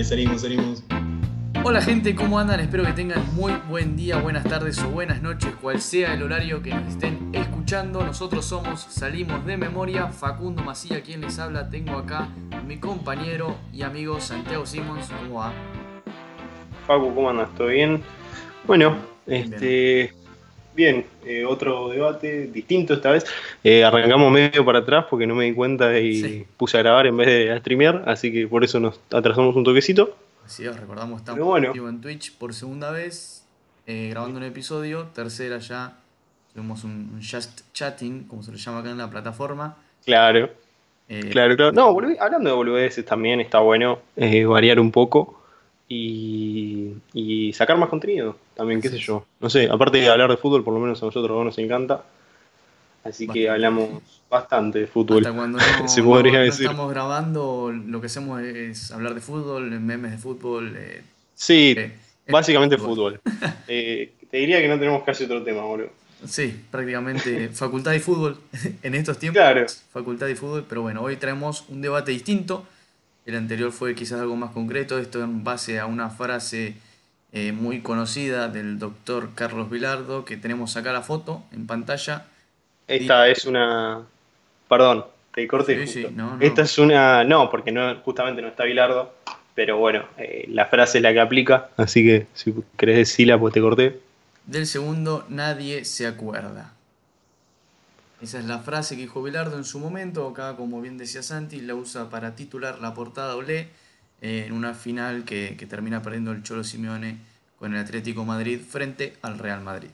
Dale, salimos, salimos. Hola gente, ¿cómo andan? Espero que tengan muy buen día, buenas tardes o buenas noches, cual sea el horario que nos estén escuchando. Nosotros somos Salimos de Memoria, Facundo Macía quien les habla. Tengo acá a mi compañero y amigo Santiago Simons. ¿Cómo va? Facu, ¿cómo andas? ¿Todo bien? Bueno, este. Bien, eh, otro debate distinto esta vez. Eh, arrancamos medio para atrás porque no me di cuenta y Sí. puse a grabar en vez de a streamear, así que por eso nos atrasamos un toquecito. Así es, recordamos, estamos bueno. en Twitch por segunda vez, eh, grabando un episodio. Tercera ya, tuvimos un, un just chatting, como se le llama acá en la plataforma. Claro, Eh, claro, claro. No, hablando de boludeces también está bueno eh, variar un poco y, y sacar más contenido también, qué sé yo. No sé, aparte de hablar de fútbol, por lo menos a nosotros nos encanta. Así que hablamos bastante de fútbol. Hasta cuando no, se podría no- no decir. estamos grabando, lo que hacemos es hablar de fútbol, memes de fútbol. eh, Sí, eh, básicamente fútbol. fútbol. Eh, te diría que no tenemos casi otro tema, boludo. Sí, prácticamente facultad de fútbol en estos tiempos. Claro. Facultad de fútbol, pero bueno, hoy traemos un debate distinto. El anterior fue quizás algo más concreto, esto en base a una frase eh, muy conocida del doctor Carlos Vilardo, que tenemos acá la foto en pantalla. Esta es una. Perdón, te corté. Sí, justo. sí, no, no. Esta es una. No, porque no, justamente no está Bilardo. Pero bueno, eh, la frase es la que aplica. Así que si querés decirla, pues te corté. Del segundo, nadie se acuerda. Esa es la frase que dijo Bilardo en su momento. Acá, como bien decía Santi, la usa para titular la portada Olé eh, en una final que, que termina perdiendo el Cholo Simeone con el Atlético Madrid frente al Real Madrid.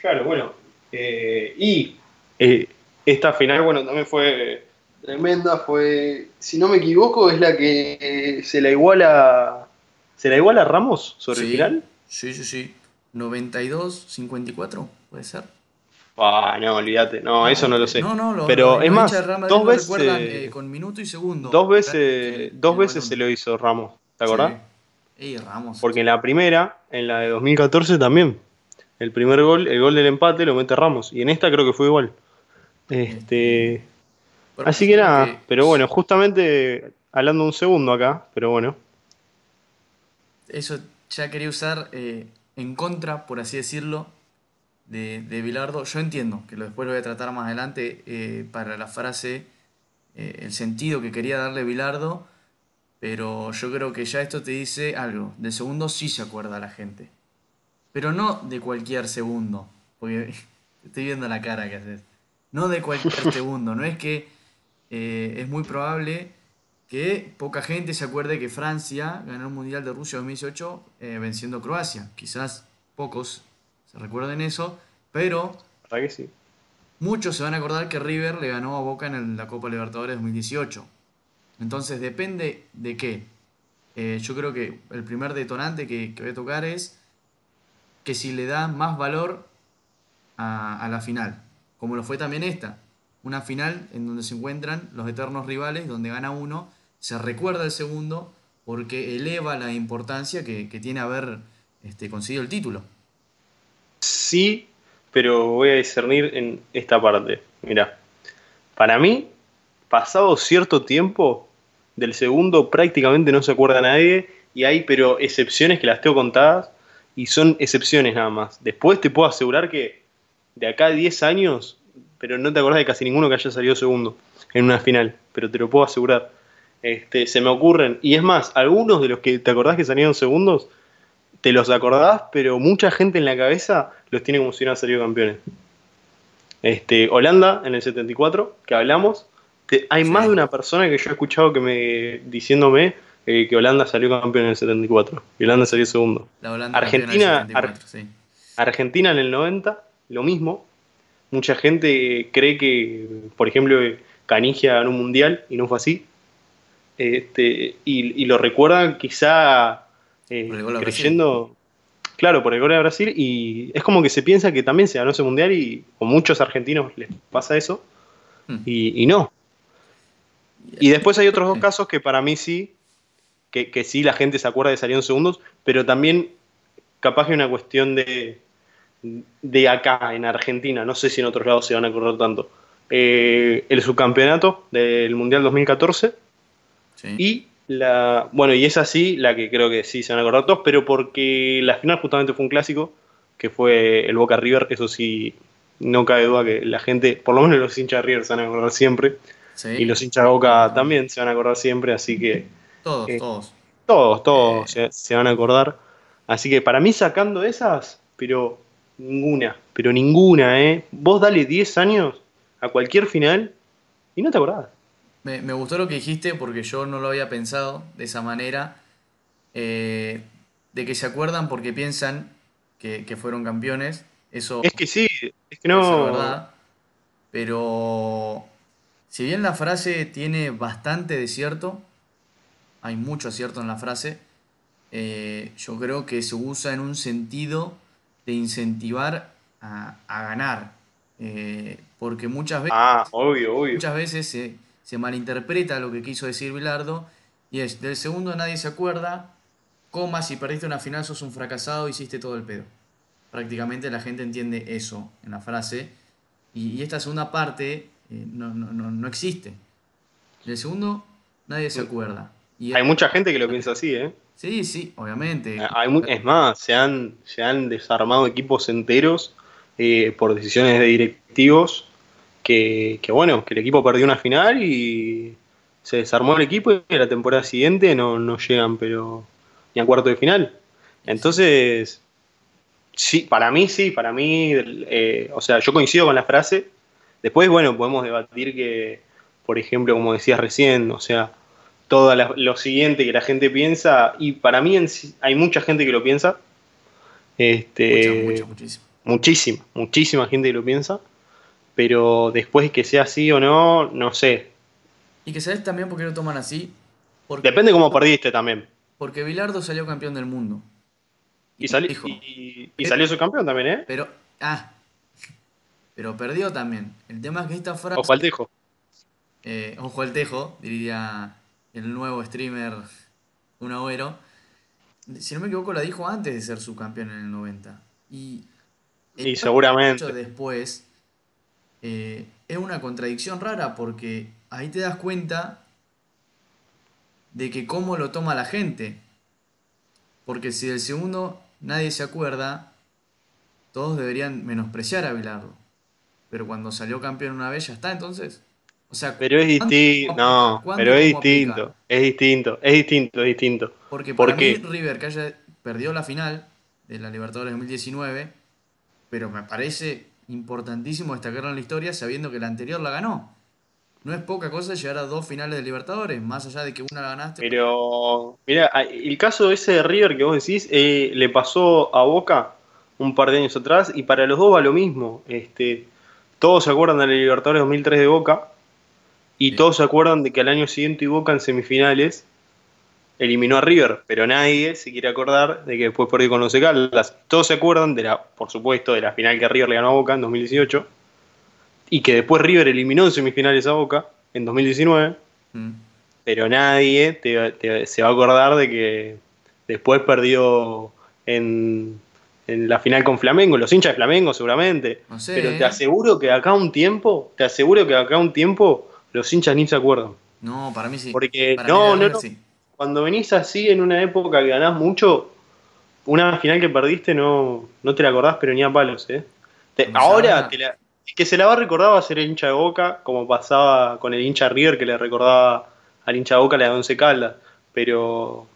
Claro, bueno. eh, y eh, esta final, bueno, también fue tremenda. Fue, si no me equivoco, es la que se la iguala. ¿Se la iguala a Ramos sobre el Sí, final? Sí, sí, sí. 92-54, puede ser. Ah, no, olvídate. No, eso no lo sé. No, no, lo, Pero lo- es más, dos veces- eh, con minuto y segundo. Dos veces, dos veces se lo hizo Ramos, ¿te acordás? Sí. Ramos. Porque en la primera, en la de 2014 también. El primer gol, el gol del empate lo mete Ramos. Y en esta creo que fue igual. Este, así que nada, que pero bueno, justamente hablando un segundo acá, pero bueno. Eso ya quería usar eh, en contra, por así decirlo, de, de Bilardo. Yo entiendo que lo, después lo voy a tratar más adelante eh, para la frase, eh, el sentido que quería darle Bilardo, pero yo creo que ya esto te dice algo. Del segundo sí se acuerda la gente, pero no de cualquier segundo, porque estoy viendo la cara que haces. No de cualquier segundo, no es que eh, es muy probable que poca gente se acuerde que Francia ganó el Mundial de Rusia 2018 eh, venciendo a Croacia. Quizás pocos se recuerden eso, pero ¿Verdad que sí? muchos se van a acordar que River le ganó a Boca en el- la Copa Libertadores 2018. Entonces depende de qué. Eh, yo creo que el primer detonante que, que voy a tocar es que si le da más valor a, a la final, como lo fue también esta. Una final en donde se encuentran los eternos rivales, donde gana uno, se recuerda el segundo porque eleva la importancia que, que tiene haber este, conseguido el título. Sí, pero voy a discernir en esta parte. Mira, para mí, pasado cierto tiempo, del segundo prácticamente no se acuerda nadie. Y hay, pero excepciones que las tengo contadas. Y son excepciones nada más. Después te puedo asegurar que de acá a 10 años, pero no te acordás de casi ninguno que haya salido segundo en una final. Pero te lo puedo asegurar. Este, se me ocurren. Y es más, algunos de los que te acordás que salieron segundos, te los acordás, pero mucha gente en la cabeza los tiene como si hubieran salido campeones. Este, Holanda en el 74, que hablamos, hay más de una persona que yo he escuchado que me diciéndome eh, que Holanda salió campeón en el 74 y Holanda salió segundo. Argentina, Argentina en el 90, lo mismo. Mucha gente cree que, por ejemplo, Canigia ganó un mundial y no fue así. Este, y, lo recuerdan quizá eh, creyendo, claro, por el gol de Brasil. Y es como que se piensa que también se ganó ese mundial y a muchos argentinos les pasa eso. Hmm. Y, no. Y después hay otros dos casos que para mí sí, que, que sí la gente se acuerda de salir en segundos, pero también capaz que una cuestión de, de acá, en Argentina, no sé si en otros lados se van a acordar tanto. Eh, el subcampeonato del Mundial 2014 y la. Bueno, y es así la que creo que sí se van a acordar todos, pero porque la final justamente fue un clásico, que fue el Boca River, eso sí, no cabe duda que la gente, por lo menos los hinchas de River se van a acordar siempre. Y los hinchas de Boca también se van a acordar siempre, así que. Todos, eh, todos. Todos, todos eh. se, van a acordar. Así que para mí, sacando esas, pero ninguna, pero ninguna, ¿eh? Vos dale 10 años a cualquier final y no te acordás. Me, gustó lo que dijiste porque yo no lo había pensado de esa manera. Eh, de que se acuerdan porque piensan que, fueron campeones. Eso es que sí, es que no. Es verdad. Pero si bien la frase tiene bastante de cierto, hay mucho acierto en la frase, eh, yo creo que se usa en un sentido de incentivar a, ganar. Eh, porque muchas veces, ah, obvio, obvio. Muchas veces se, se malinterpreta lo que quiso decir Bilardo y es, del segundo nadie se acuerda, coma, si perdiste una final sos un fracasado, hiciste todo el pedo. Prácticamente la gente entiende eso en la frase y, esta segunda parte eh, no, no, no, no, existe. Del segundo nadie se acuerda. Y Hay mucha gente que lo piensa así, ¿eh? Sí, sí, obviamente. Eh, es más, se han, se han desarmado equipos enteros eh, por decisiones de directivos que, bueno, que el equipo perdió una final y se desarmó el equipo y la temporada siguiente no, no llegan pero ni a cuarto de final. Entonces, sí, para mí sí, para mí, eh, o sea, yo coincido con la frase. Después, bueno, podemos debatir que, por ejemplo, como decías recién, o sea, todo lo siguiente que la gente piensa, y para mí hay mucha gente que lo piensa. Este, muchísima, muchísima gente que lo piensa pero después que sea así o no, no sé. Y que sabes también por qué lo toman así. Porque, Depende cómo perdiste también. Porque Bilardo salió campeón del mundo. Y, salió, y, salió su campeón también, ¿eh? Pero, ah, pero perdió también. El tema es que esta frase... Ojo al tejo. Eh, ojo al tejo, diría el nuevo streamer, un agüero. Si no me equivoco, la dijo antes de ser subcampeón en el 90. Y, y seguramente. después eh, es una contradicción rara porque ahí te das cuenta de que cómo lo toma la gente. Porque si del segundo nadie se acuerda, todos deberían menospreciar a Bilardo. Pero cuando salió campeón una vez ya está, entonces. O sea, pero es distinto, no, pero es distinto, es distinto, es distinto, es distinto. Porque para mí River que haya perdió la final de la Libertadores 2019, pero me parece importantísimo destacarlo en la historia sabiendo que la anterior la ganó. No es poca cosa llegar a dos finales de Libertadores, más allá de que una la ganaste. Pero, mira, el caso ese de River que vos decís, eh, le pasó a Boca un par de años atrás y para los dos va lo mismo. Este, todos se acuerdan de la Libertadores 2003 de Boca y todos se acuerdan de que al año siguiente Boca en semifinales eliminó a River, pero nadie se quiere acordar de que después perdió con los Caldas. Todos se acuerdan de la, por supuesto, de la final que River le ganó a Boca en 2018 y que después River eliminó en semifinales a Boca en 2019, mm. pero nadie se va a acordar de que después perdió en, la final con Flamengo, los hinchas de Flamengo seguramente. Pero te aseguro que acá un tiempo, te aseguro que acá un tiempo los hinchas ni se acuerdan. No, para mí sí. Porque no, no, no, cuando venís así en una época que ganás mucho, una final que perdiste no, no te la acordás, pero ni a palos, ¿eh? ahora que se la va a recordar va a ser el hincha de Boca, como pasaba con el hincha River que le recordaba al hincha de Boca la de Once Caldas, pero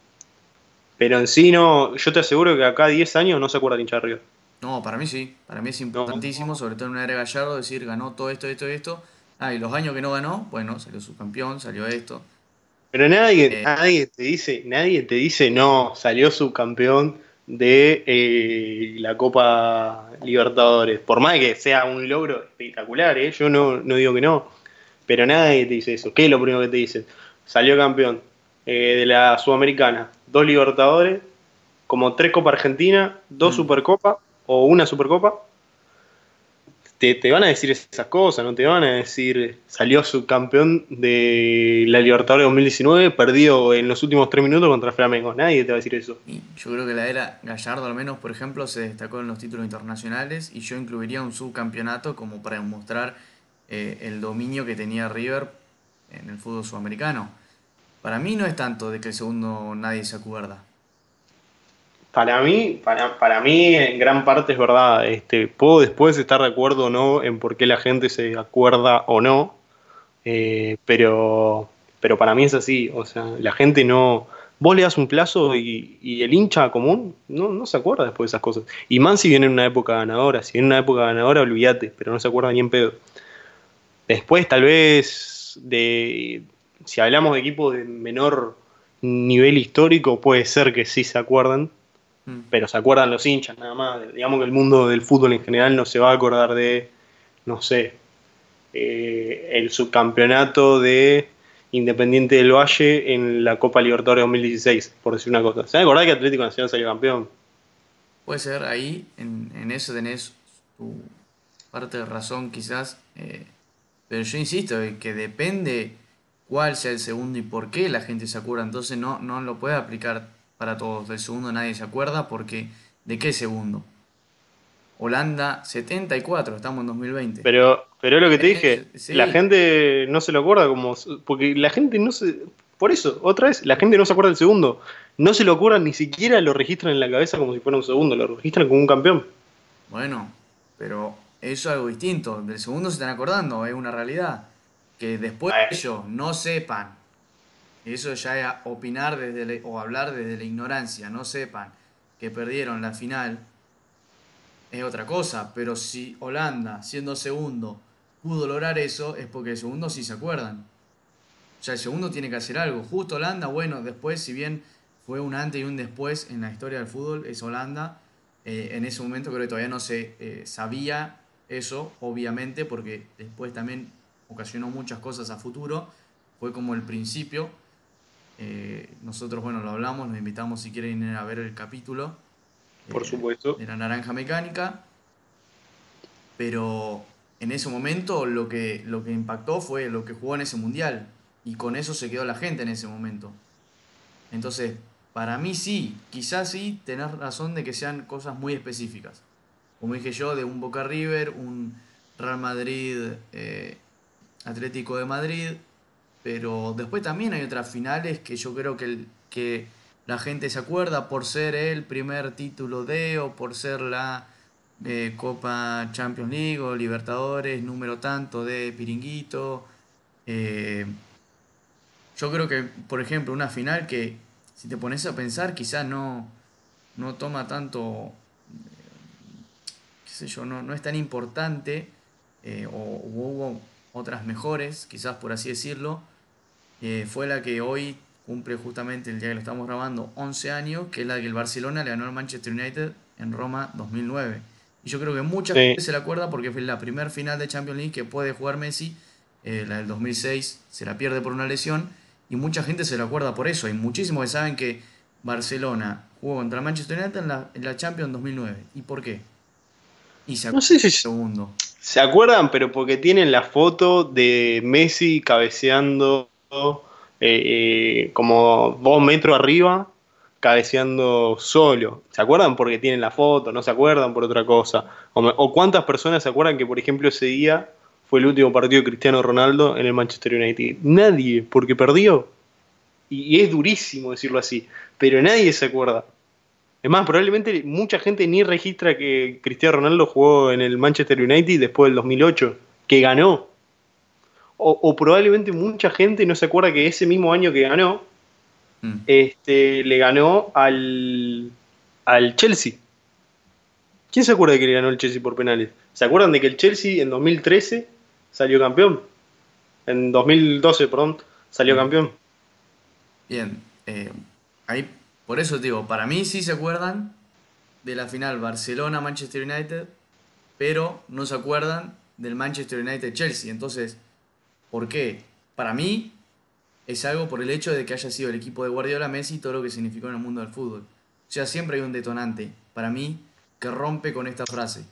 Pero en sí no, yo te aseguro que acá 10 años no se acuerda de hincha de River. No, para mí sí. Para mí es importantísimo, sobre todo en una era Gallardo, decir ganó todo esto, esto, esto. Ah, y los años que no ganó, bueno, salió subcampeón, salió esto. Pero nadie, eh. nadie te dice, nadie te dice no, salió subcampeón de eh, la Copa Libertadores. Por más que sea un logro espectacular, ¿eh? yo no, no digo que no. Pero nadie te dice eso. ¿Qué es lo primero que te dicen? Salió campeón eh, de la Sudamericana, dos Libertadores, como tres Copa Argentina, dos mm. Supercopa o una Supercopa, te, van a decir esas cosas, no te van a decir salió subcampeón de la Libertadores 2019, perdió en los últimos tres minutos contra Flamengo. Nadie te va a decir eso. yo creo que la era Gallardo, al menos, por ejemplo, se destacó en los títulos internacionales y yo incluiría un subcampeonato como para demostrar eh, el dominio que tenía River en el fútbol sudamericano. Para mí no es tanto de que el segundo nadie se acuerda. Para mí, para, para mí en gran parte es verdad. Este, puedo después estar de acuerdo o no en por qué la gente se acuerda o no, eh, pero, pero para mí es así. O sea, la gente no. Vos le das un plazo y, el hincha común no, no, se acuerda después de esas cosas. Y man si viene en una época ganadora. Si viene en una época ganadora, olvídate, pero no se acuerda ni en pedo. Después, tal vez, de si hablamos de equipos de menor nivel histórico, puede ser que sí se acuerdan, Mm. pero se acuerdan los hinchas nada más. Digamos que el mundo del fútbol en general no se va a acordar de, no sé, eh, el subcampeonato de Independiente del Valle en la Copa Libertadores 2016, por decir una cosa. ¿Se va a que Atlético Nacional salió campeón? Puede ser, ahí en, eso tenés tu parte de razón quizás, eh, pero yo insisto que depende cuál sea el segundo y por qué la gente se acuerda, entonces no, no lo puede aplicar para todos. Del segundo nadie se acuerda porque ¿de qué segundo? Holanda 74, estamos en 2020. Pero, pero es lo que te dije, la gente no se lo acuerda como... Porque la gente no se... Por eso, otra vez, la gente no se acuerda del segundo. No se lo acuerdan, ni siquiera lo registran en la cabeza como si fuera un segundo, lo registran como un campeón. Bueno, pero eso es algo distinto. Del segundo se están acordando, es una realidad. Que después ellos no sepan eso ya es opinar desde o hablar desde la ignorancia, no sepan que perdieron la final, es otra cosa. Pero si Holanda, siendo segundo, pudo lograr eso, es porque el segundo sí se acuerdan. O sea, el segundo tiene que hacer algo. Justo Holanda, bueno, después, si bien fue un antes y un después en la historia del fútbol, es Holanda. Eh, en ese momento creo que todavía no se eh, sabía eso, obviamente, porque después también ocasionó muchas cosas a futuro. Fue como el principio nosotros, bueno, lo hablamos, los invitamos si quieren ir a ver el capítulo. Por eh, supuesto. De la naranja mecánica. Pero en ese momento lo que, lo que impactó fue lo que jugó en ese mundial. Y con eso se quedó la gente en ese momento. Entonces, para mí sí, quizás sí, tenés razón de que sean cosas muy específicas. Como dije yo, de un Boca River, un Real Madrid, eh, Atlético de Madrid, pero después también hay otras finales que yo creo que, que la gente se acuerda por ser el primer título de o por ser la eh, Copa Champions League o Libertadores, número tanto de Piringuito. Eh, yo creo que, por ejemplo, una final que si te pones a pensar quizás no, no toma tanto, qué sé yo, no, no es tan importante eh, o hubo otras mejores, quizás por así decirlo, eh, fue la que hoy cumple justamente el día que lo estamos grabando 11 años, que es la que el Barcelona le ganó al Manchester United en Roma 2009. Y yo creo que mucha gente se la acuerda porque fue la primera final de Champions League que puede jugar Messi, eh, la del 2006 se la pierde por una lesión, y mucha gente se la acuerda por eso. Hay muchísimos que saben que Barcelona jugó contra el Manchester United en la, en la Champions 2009. ¿Y por qué? Y se no sé si segundo. Se acuerdan, pero porque tienen la foto de Messi cabeceando eh, eh, como dos metros arriba, cabeceando solo. ¿Se acuerdan porque tienen la foto? ¿No se acuerdan por otra cosa? O, cuántas personas se acuerdan que, por ejemplo, ese día fue el último partido de Cristiano Ronaldo en el Manchester United? Nadie, porque perdió. Y, es durísimo decirlo así, pero nadie se acuerda. Es más, probablemente mucha gente ni registra que Cristiano Ronaldo jugó en el Manchester United después del 2008, que ganó o, probablemente mucha gente no se acuerda que ese mismo año que ganó, mm. este, le ganó al, al Chelsea. ¿Quién se acuerda de que le ganó el Chelsea por penales? ¿Se acuerdan de que el Chelsea en 2013 salió campeón? En 2012, perdón, salió campeón. Bien, eh, ahí, por eso digo, para mí sí se acuerdan de la final Barcelona-Manchester United, pero no se acuerdan del Manchester United-Chelsea. Entonces, ¿por qué? Para mí es algo por el hecho de que haya sido el equipo de Guardiola Messi y todo lo que significó en el mundo del fútbol. O sea, siempre hay un detonante, para mí, que rompe con esta frase.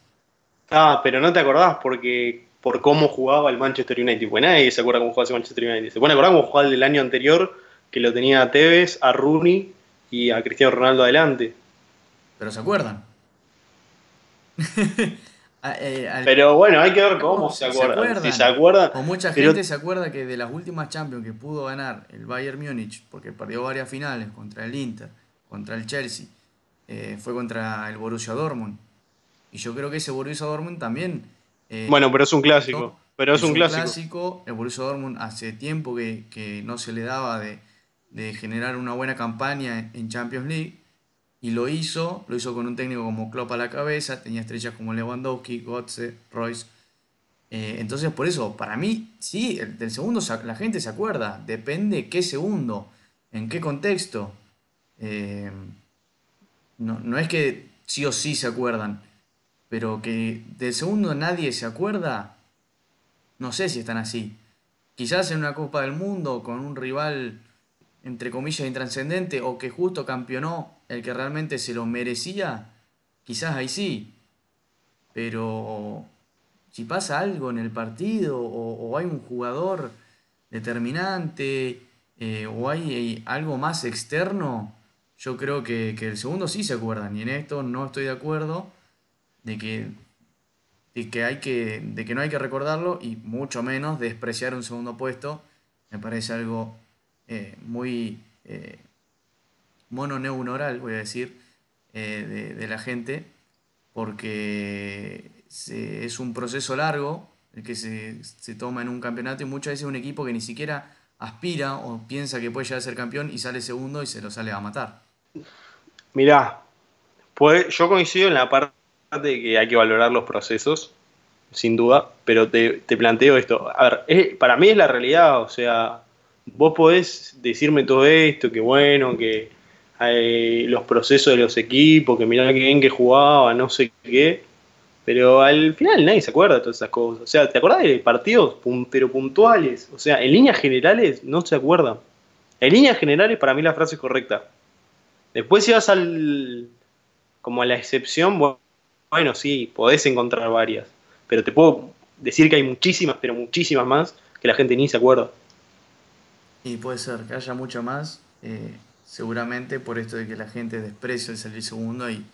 Ah, pero no te acordás porque por cómo jugaba el Manchester United. Pues nadie se acuerda cómo jugaba ese Manchester United. Se a acordar cómo jugaba el del año anterior, que lo tenía a Tevez, a Rooney y a Cristiano Ronaldo adelante. Pero se acuerdan. Eh, pero bueno, hay que ver cómo se acuerdan. Si se acuerdan. O mucha gente se acuerda que de las últimas Champions que pudo ganar el Bayern Múnich, porque perdió varias finales contra el Inter, contra el Chelsea, eh, fue contra el Borussia Dortmund. Y yo creo que ese Borussia Dortmund también. Eh, bueno, pero es un clásico. Pero es, un, clásico. El Borussia Dortmund hace tiempo que, no se le daba de, de generar una buena campaña en Champions League y lo hizo, lo hizo con un técnico como Klopp a la cabeza, tenía estrellas como Lewandowski, Götze, Royce. Eh, entonces, por eso, para mí, sí, el, del segundo la gente se acuerda, depende qué segundo, en qué contexto. Eh, no, no es que sí o sí se acuerdan, pero que del segundo nadie se acuerda, no sé si están así. Quizás en una Copa del Mundo con un rival entre comillas intranscendente o que justo campeonó el que realmente se lo merecía, quizás ahí sí. Pero si pasa algo en el partido o, hay un jugador determinante eh, o hay, algo más externo, yo creo que, el segundo sí se acuerdan. Y en esto no estoy de acuerdo de que, de que, hay que, de que no hay que recordarlo y mucho menos despreciar un segundo puesto. Me parece algo eh, muy eh, mononeuronal, voy a decir, eh, de, la gente, porque es un proceso largo el que se, toma en un campeonato y muchas veces un equipo que ni siquiera aspira o piensa que puede llegar a ser campeón y sale segundo y se lo sale a matar. Mirá, pues yo coincido en la parte de que hay que valorar los procesos, sin duda, pero te, planteo esto. A ver, para mí es la realidad, o sea, vos podés decirme todo esto, que bueno, que los procesos de los equipos, que mirá que bien que jugaba, no sé qué. Pero al final nadie se acuerda de todas esas cosas. O sea, ¿te acordás de partidos pero puntuales? O sea, en líneas generales no se acuerdan. En líneas generales para mí la frase es correcta. Después si vas al como a la excepción, bueno, sí, podés encontrar varias. Pero te puedo decir que hay muchísimas, pero muchísimas más que la gente ni se acuerda. Y puede ser que haya mucho más. Eh, seguramente por esto de que la gente desprecia el salir segundo y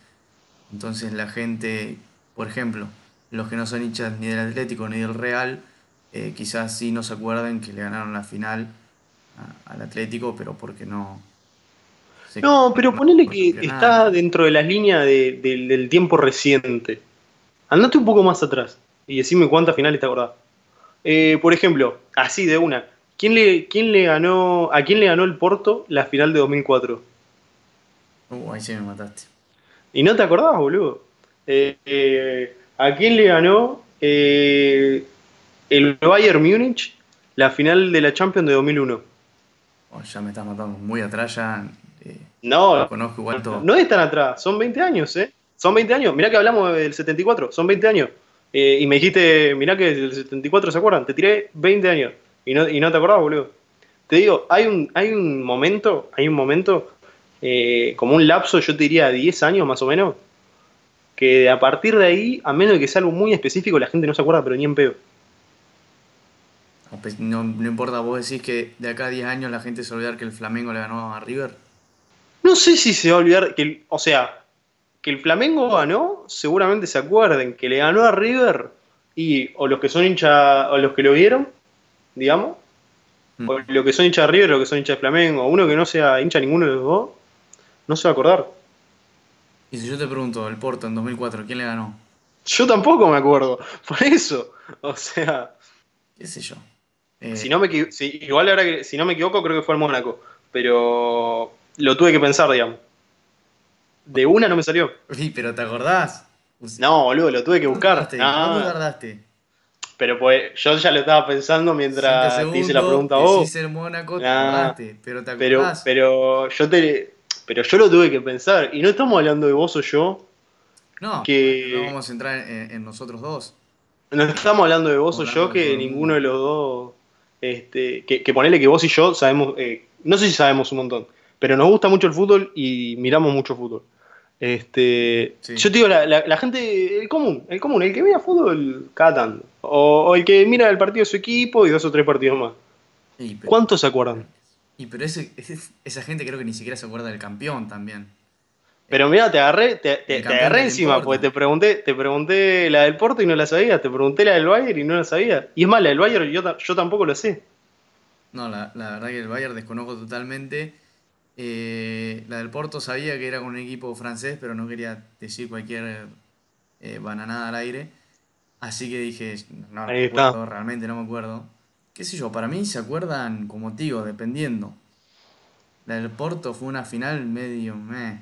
entonces la gente, por ejemplo, los que no son hinchas ni del Atlético ni del Real, eh, quizás sí no se acuerden que le ganaron la final al Atlético, pero porque no... No, pero ponele que está dentro de las líneas del tiempo reciente. Andate un poco más atrás y decime cuántas finales te acordás. Eh, por ejemplo, así de una, ¿Quién le, quién le ganó, ¿A quién le ganó el Porto la final de 2004? Uh, ahí sí me mataste. ¿Y no te acordabas, boludo? Eh, eh, ¿A quién le ganó eh, el Bayern Múnich la final de la Champions de 2001? ya me estás matando muy atrás, ya. no, conozco igual todo. No es tan atrás, son 20 años, ¿eh? Son 20 años. Mirá que hablamos del 74, son 20 años. y me dijiste, mirá que del 74 se acuerdan, te tiré 20 años. Y no, y no te acordás, boludo. Te digo, hay un, hay un momento, hay un momento, eh, como un lapso, yo te diría 10 años más o menos, que a partir de ahí, a menos de que sea algo muy específico, la gente no se acuerda, pero ni en pedo. Pues, no, no importa, vos decís que de acá a 10 años la gente se va a olvidar que el Flamengo le ganó a River. No sé si se va a olvidar que, o sea, que el Flamengo ganó, seguramente se acuerden que le ganó a River y o los que son hinchas o los que lo vieron digamos, mm. o lo que son hinchas de River lo que son hinchas de Flamengo, uno que no sea hincha ninguno de los dos, no se va a acordar. Y si yo te pregunto, el Porto en 2004, ¿quién le ganó? Yo tampoco me acuerdo, por eso, o sea... ¿Qué sé yo? Eh, si no me, igual ahora que, si no me equivoco, creo que fue el Mónaco. pero lo tuve que pensar, digamos. De una no me salió. Sí, pero ¿te acordás? No, boludo, lo tuve que buscar. ¿Cuánto No, tardaste? Pero pues yo ya lo estaba pensando mientras te hice la pregunta a vos. El Mónaco, te Nah, acordaste, pero te Pero, acordás. pero yo te pero yo lo tuve que pensar. Y no estamos hablando de vos o yo. no, que- no vamos a entrar en, en nosotros dos. No estamos hablando de vos o yo, que ninguno de los dos. Este, que, que ponele que vos y yo sabemos. eh, no sé si sabemos un montón. Pero nos gusta mucho el fútbol y miramos mucho fútbol. Este, Sí. Yo te digo, la, la- la gente, el común, el común, el que mira fútbol cada tanto. O, o el que mira el partido de su equipo y dos o tres partidos más. Pero, ¿Cuántos se acuerdan? y, pero ese- esa gente creo que ni siquiera se acuerda del campeón también. Pero mira, te agarré, te, te- agarré encima, porque te pregunté, te pregunté la del Porto y no la sabías, te pregunté la del Bayern y no la sabía. Y es más, la del Bayern yo, yo tampoco lo sé. No, la, la verdad que el Bayern desconozco totalmente. Eh, la del Porto sabía que era con un equipo francés, pero no quería decir cualquier eh, bananada al aire. Así que dije, no, me acuerdo, realmente no me acuerdo. ¿Qué sé yo? Para mí se acuerdan como digo, dependiendo. La del Porto fue una final medio meh.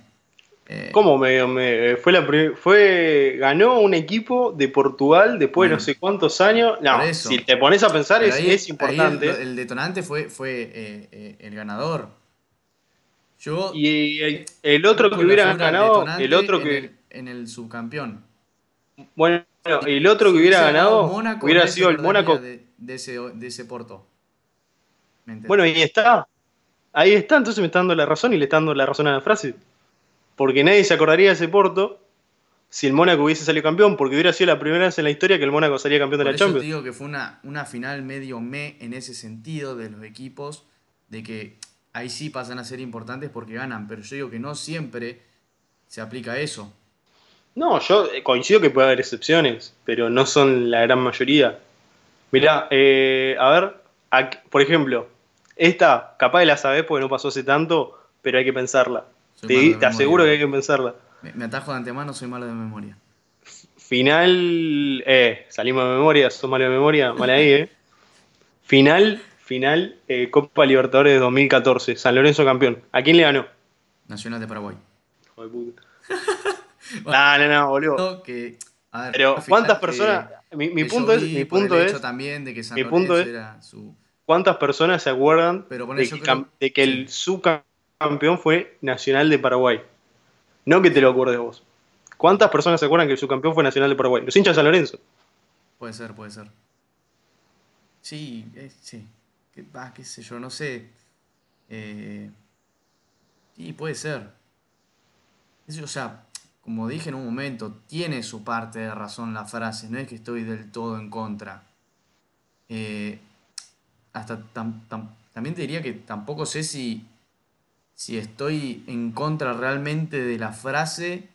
Eh, ¿Cómo me, me- fue la fue ganó un equipo de Portugal después de no Bueno. sé cuántos años? No, eso. si te pones a pensar es, ahí- es ahí importante. el, el detonante fue, fue el ganador. Yo y el, el otro que hubiera ganado, el otro en que el- en el subcampeón. bueno, el otro Si que hubiera ganado hubiera sido el Mónaco. De, de ese, de ese Porto. Bueno, ahí está. Ahí está, entonces me está dando la razón y le está dando la razón a la frase. Porque nadie se acordaría de ese Porto si el Mónaco hubiese salido campeón, porque hubiera sido la primera vez en la historia que el Mónaco salía campeón de la eso te Champions. digo que fue una, una final medio me en ese sentido de los equipos, de que ahí sí pasan a ser importantes porque ganan, pero yo digo que no siempre se aplica eso. No, yo eh, coincido que puede haber excepciones, pero no son la gran mayoría. Mirá, eh, a ver, aquí- por ejemplo, esta capaz de la sabés porque no pasó hace tanto, pero hay que pensarla. Te, te aseguro que hay que pensarla. Me, me atajo de antemano, soy malo de memoria. Final, eh, salimos de memoria, sos malo de memoria, mal ahí, eh. Final, final, eh, Copa Libertadores de 2014, San Lorenzo campeón. ¿A quién le ganó? Nacional de Paraguay. Hijo de puta. No, no, no, boludo. Que, a ver, Pero ¿cuántas que- personas? Mi, punto es, mi punto es, también de que San mi punto Lorenzo es- era su ¿cuántas personas se acuerdan Pero de, que, creo- cam- de que el subcampeón fue Nacional de Paraguay? No que te lo acuerdes vos. ¿Cuántas personas se acuerdan que el subcampeón fue Nacional de Paraguay? Los hinchas de San Lorenzo. Puede ser, puede ser. Sí, eh, sí. Que- va, qué sé yo, no sé. Eh, sí, puede ser. O sea, como dije en un momento, tiene su parte de razón la frase, no es que estoy del todo en contra. Eh, hasta tam- también te diría que tampoco sé si, si estoy en contra realmente de la frase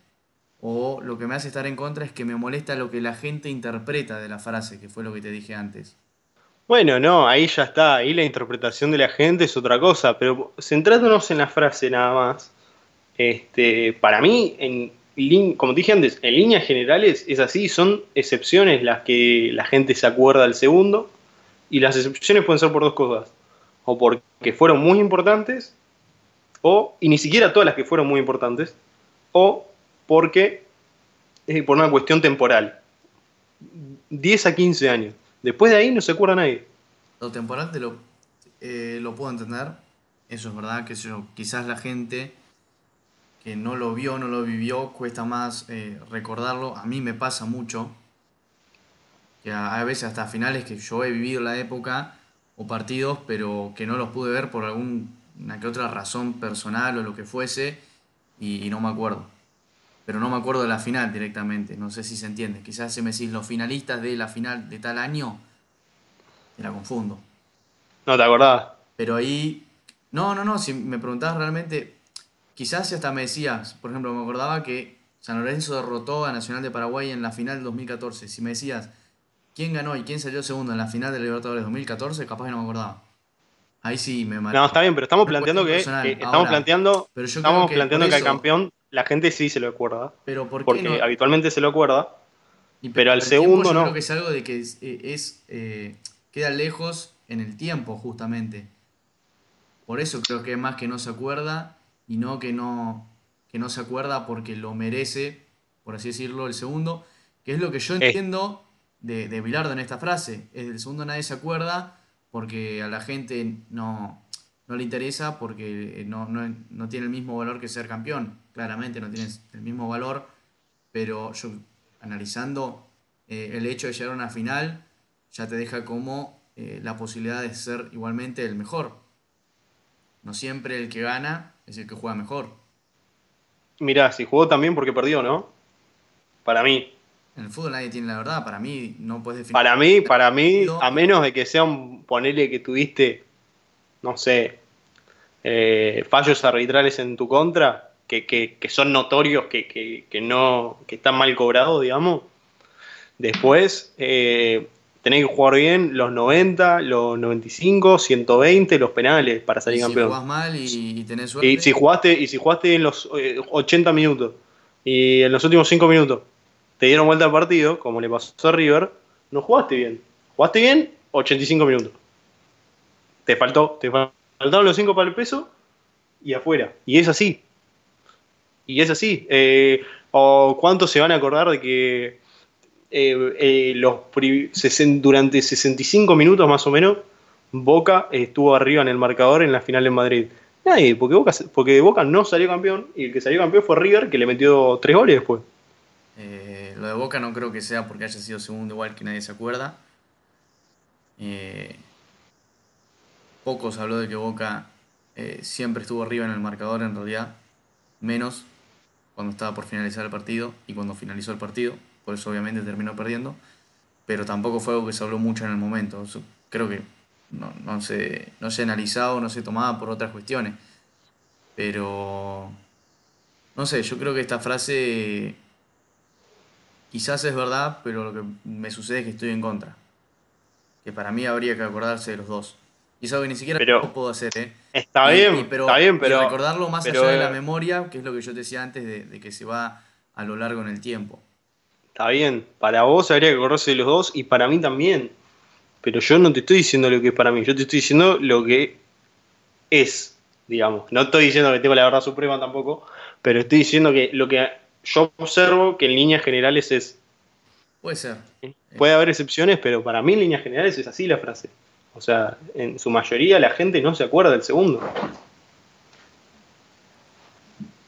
o lo que me hace estar en contra es que me molesta lo que la gente interpreta de la frase, que fue lo que te dije antes. Bueno, no, ahí ya está, ahí la interpretación de la gente es otra cosa, pero centrándonos en la frase nada más, este, para mí, en, como te dije antes, en líneas generales es así, son excepciones las que la gente se acuerda del segundo, y las excepciones pueden ser por dos cosas, o porque fueron muy importantes, o, y ni siquiera todas las que fueron muy importantes, o porque, eh, por una cuestión temporal, 10 a 15 años. Después de ahí no se acuerda nadie. Lo temporal te lo, eh, lo puedo entender, eso es verdad, que yo, quizás la gente que no lo vio, no lo vivió, cuesta más eh, recordarlo. A mí me pasa mucho, que a, a veces hasta finales que yo he vivido la época o partidos, pero que no los pude ver por alguna que otra razón personal o lo que fuese, y, y no me acuerdo. Pero no me acuerdo de la final directamente, no sé si se entiende. Quizás si me decís los finalistas de la final de tal año, te la confundo. No te acordabas. Pero ahí, no, no, no, si me preguntabas realmente, quizás si hasta me decías, por ejemplo, me acordaba que San Lorenzo derrotó a Nacional de Paraguay en la final del 2014. Si me decías, ¿quién ganó y quién salió segundo en la final de Libertadores 2014? Capaz que no me acordaba. Ahí sí me mató. No, está bien, pero estamos planteando que, estamos Ahora, planteando, pero yo estamos creo que planteando que al eso- campeón la gente sí se lo acuerda, Pero ¿por qué porque no? habitualmente se lo acuerda. Y pero al segundo yo no. creo que es algo de que es, eh, es, eh, queda lejos en el tiempo, justamente. Por eso creo que es más que no se acuerda y no que no, que no se acuerda porque lo merece, por así decirlo, el segundo, que es lo que yo entiendo de, de Bilardo en esta frase. Es del segundo nadie se acuerda porque a la gente no, no le interesa porque no, no, tiene el mismo valor que ser campeón. Claramente no tiene el mismo valor, pero yo analizando eh, el hecho de llegar a una final, ya te deja como eh, la posibilidad de ser igualmente el mejor. No siempre el que gana es el que juega mejor. Mirá, si jugó también porque perdió, ¿no? Para mí. En el fútbol nadie tiene la verdad, para mí no puedes definir. Para mí, para mí, a menos de que sea un ponele que tuviste, no sé, eh, fallos arbitrales en tu contra, que, que, que son notorios, que, que, no, que están mal cobrados, digamos. Después, eh, tenés que jugar bien los 90, los 95, 120, los penales para salir campeón. Si jugás mal y, tenés suerte. Y si jugaste, y si jugaste en los 80 eh, minutos y en los últimos 5 minutos te dieron vuelta al partido, como le pasó a River, no jugaste bien. Jugaste bien 85 minutos. Te faltó, te faltaron los 5 para el peso y afuera. Y es así. Y es así. Eh, ¿O cuántos se van a acordar de que eh, eh, los durante 65 minutos más o menos, Boca estuvo arriba en el marcador en la final en Madrid. Nadie, porque Boca, porque Boca no salió campeón y el que salió campeón fue River, que le metió tres goles después. Eh, lo de Boca no creo que sea porque haya sido segundo igual que nadie se acuerda. Pocos habló de que Boca siempre estuvo arriba en el marcador en realidad, menos cuando estaba por finalizar el partido y cuando finalizó el partido por eso obviamente terminó perdiendo, pero tampoco fue algo que se habló mucho en el momento. Creo que no, no, se, no se analizado, no se tomaba por otras cuestiones. Pero, no sé, yo creo que esta frase quizás es verdad, pero lo que me sucede es que estoy en contra. Que para mí habría que acordarse de los dos. Y es algo que ni siquiera puedo hacer, ¿eh? Está bien, pero, está bien, pero. recordarlo más allá de la memoria, que es lo que yo te decía antes, de, de que se va a lo largo en el tiempo. Está bien, para vos habría que correrse de los dos y para mí también. Pero yo no te estoy diciendo lo que es para mí, yo te estoy diciendo lo que es, digamos. No estoy diciendo que tengo la verdad suprema tampoco, pero estoy diciendo que lo que yo observo que en líneas generales es. Puede ser. Puede haber excepciones, pero para mí en líneas generales es así la frase. O sea, en su mayoría la gente no se acuerda del segundo.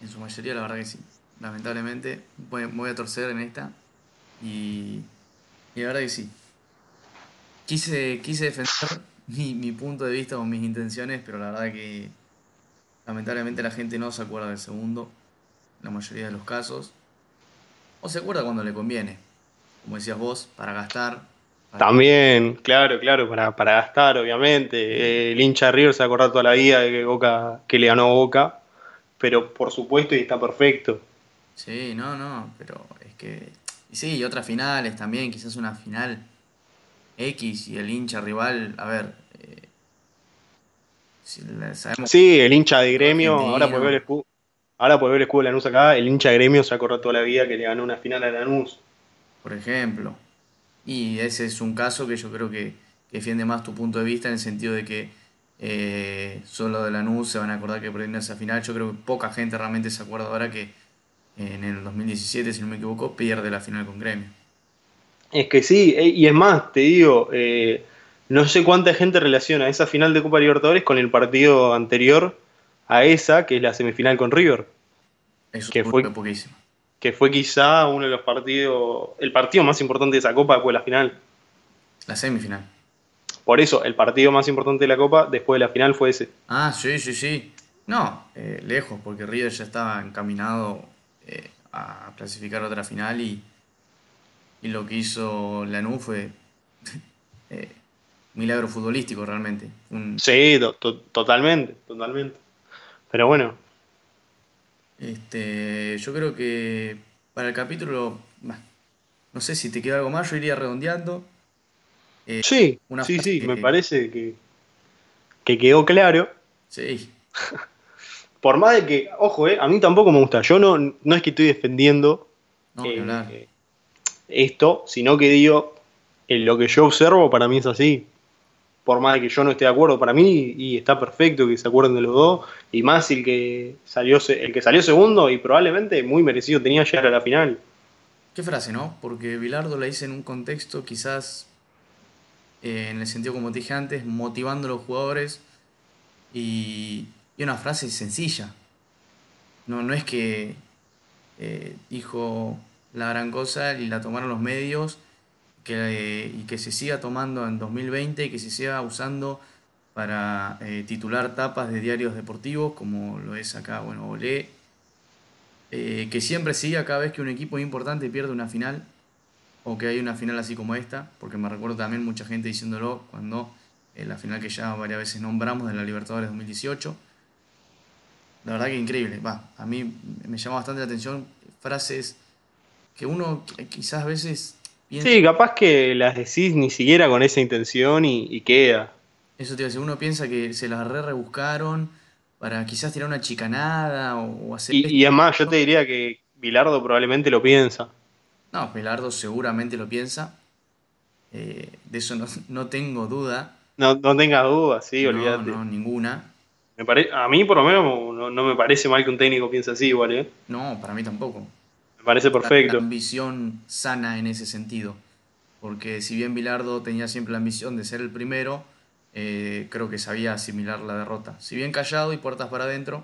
En su mayoría la verdad que sí. Lamentablemente, voy a torcer en esta. Y, y la verdad que sí. Quise, quise defender mi, mi punto de vista o mis intenciones, pero la verdad que lamentablemente la gente no se acuerda del segundo, la mayoría de los casos. O se acuerda cuando le conviene, como decías vos, para gastar. También, claro, claro, para, para gastar, obviamente. El hincha River se acuerda toda la vida de que, Boca, que le ganó Boca, pero por supuesto y está perfecto. Sí, no, no, pero es que y sí, y otras finales también, quizás una final X y el hincha rival, a ver. Eh, sí, el hincha de gremio, ahora puede ver el escudo. Ahora ver el escudo de Lanús acá, el hincha de gremio se acordó toda la vida que le ganó una final a Lanús. Por ejemplo. Y ese es un caso que yo creo que, defiende más tu punto de vista en el sentido de que eh, solo de Lanús se van a acordar que perdieron esa final. Yo creo que poca gente realmente se acuerda ahora que en el 2017, si no me equivoco, pierde la final con Gremio. Es que sí, eh, y es más, te digo, eh, no sé cuánta gente relaciona esa final de Copa Libertadores con el partido anterior a esa, que es la semifinal con River. Eso que fue poquísimo. Que fue quizá uno de los partidos, el partido más importante de esa Copa después de la final. La semifinal. Por eso, el partido más importante de la Copa después de la final fue ese. Ah, sí, sí, sí. No, eh, lejos, porque River ya estaba encaminado eh, a clasificar otra final y, y lo que hizo Lanús fue eh, milagro futbolístico realmente. Sí, totalmente, totalmente. Pero bueno. Este, yo creo que para el capítulo, no sé si te queda algo más, yo iría redondeando. Eh, sí, sí, sí, me parece que, que quedó claro. Sí. por más de que, ojo, eh, a mí tampoco me gusta. Yo no, no es que estoy defendiendo eh, esto, sino que digo, en lo que yo observo para mí es así. Por más de que yo no esté de acuerdo para mí, y está perfecto que se acuerden de los dos, y más el que salió, el que salió segundo y probablemente muy merecido tenía llegar a la final. Qué frase, ¿no? Porque Bilardo la hice en un contexto quizás, eh, en el sentido como te dije antes, motivando a los jugadores y, y una frase sencilla. No, no es que eh, dijo la gran cosa y la tomaron los medios que, y que se siga tomando en 2020 y que se siga usando para eh, titular tapas de diarios deportivos, como lo es acá, bueno, Olé, eh, que siempre siga cada vez que un equipo importante pierde una final, o que hay una final así como esta, porque me recuerdo también mucha gente diciéndolo cuando la final que ya varias veces nombramos de la Libertadores 2018. La verdad que increíble, va, a mí me llama bastante la atención frases que uno quizás a veces Sí, capaz que las decís ni siquiera con esa intención y, queda. Eso te decir, uno piensa que se las re rebuscaron para quizás tirar una chicanada o, hacer... Y, y además yo te diría que Bilardo probablemente lo piensa. No, Bilardo seguramente lo piensa. Eh, de eso no, tengo duda. No, no tengas duda, sí, olvídate. No, ninguna. Me pare... A mí por lo menos no, me parece mal que un técnico piense así igual, ¿eh? No, para mí tampoco parece perfecto. La ambición sana en ese sentido. Porque si bien Bilardo tenía siempre la ambición de ser el primero, eh, creo que sabía asimilar la derrota. Si bien callado y puertas para adentro,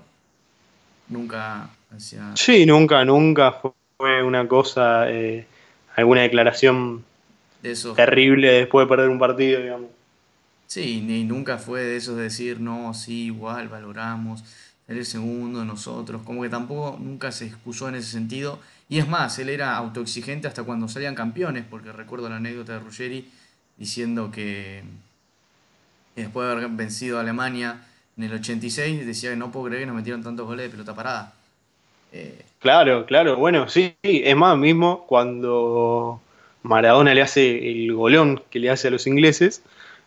nunca hacía... Sí, nunca, nunca fue una cosa, eh, alguna declaración terrible después de perder un partido, digamos. Sí, ni nunca fue de eso de decir, no, sí, igual, valoramos, el segundo, nosotros, como que tampoco nunca se excusó en ese sentido y es más, él era autoexigente hasta cuando salían campeones, porque recuerdo la anécdota de Ruggeri diciendo que después de haber vencido a Alemania en el 86, decía que no puedo creer que nos metieron tantos goles de pelota parada. Eh, claro, claro, bueno, sí, es más, mismo cuando Maradona le hace el golón que le hace a los ingleses,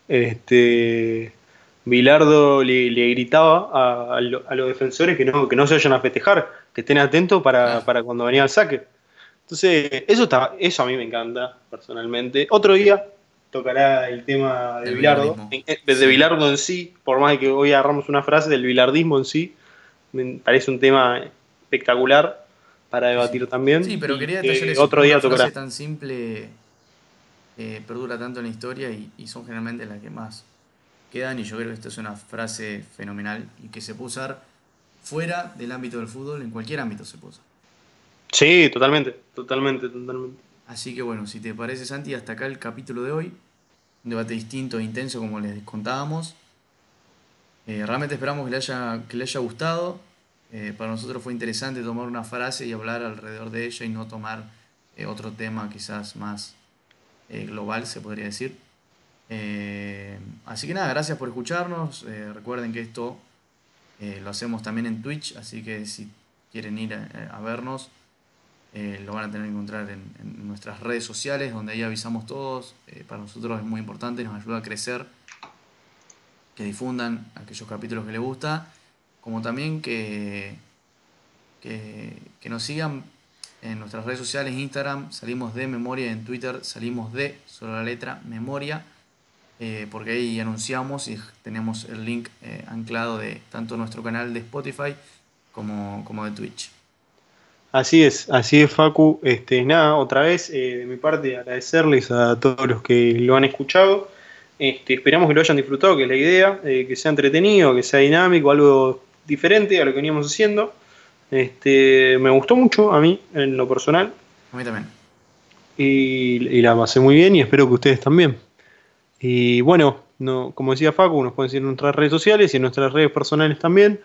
este, Bilardo le, gritaba a, los defensores que no, que no se vayan a festejar, que estén atentos para, cuando venía el saque. Entonces, eso, está, eso a mí me encanta, personalmente. Otro día tocará el tema de Bilardo, eh, de Bilardo en sí, por más que hoy agarramos una frase del bilardismo en sí, me parece un tema espectacular para debatir también. Sí, pero quería detallar eso. Otro día tocará. frase tan simple eh, perdura tanto en la historia y son generalmente las que más quedan y yo creo que esta es una frase fenomenal y que se puede usar fuera del ámbito del fútbol, en cualquier ámbito se usar. Sí, totalmente, totalmente, totalmente. Así que bueno, si te parece Santi, hasta acá el capítulo de hoy, un debate distinto e intenso como les contábamos. Eh, realmente esperamos que le haya, que le haya gustado. Eh, para nosotros fue interesante tomar una frase y hablar alrededor de ella y no tomar eh, otro tema quizás más global, se podría decir. Así que nada, gracias por escucharnos. Recuerden que esto eh, lo hacemos también en Twitch, así que si quieren ir a, vernos, lo van a tener que encontrar en, nuestras redes sociales, donde ahí avisamos todos. para nosotros es muy importante, nos ayuda a crecer, que difundan aquellos capítulos que les gusta, como también que, que, que nos sigan en nuestras redes sociales, Instagram, salimos de memoria, en Twitter salimos de solo la letra memoria. Eh, porque ahí anunciamos y tenemos el link eh, anclado de tanto nuestro canal de Spotify como, como de Twitch. Así es, así es Facu. Este, nada, otra vez eh, de mi parte agradecerles a todos los que lo han escuchado. Este, esperamos que lo hayan disfrutado, que es la idea, que sea entretenido, que sea dinámico, algo diferente a lo que veníamos haciendo. Este, me gustó mucho a mí, en lo personal. A mí también. Y, y la pasé muy bien y espero que ustedes también. Y bueno, no, como decía Facu, nos pueden seguir en nuestras redes sociales y en nuestras redes personales también.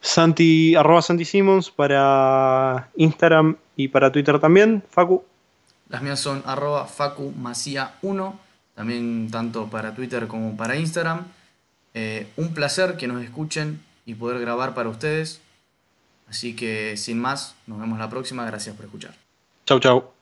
Santi, arroba Santi Simons para Instagram y para Twitter también. Facu. Las mías son arroba Facu 1, también tanto para Twitter como para Instagram. Eh, un placer que nos escuchen y poder grabar para ustedes. Así que sin más, nos vemos la próxima. Gracias por escuchar. Chau, chau.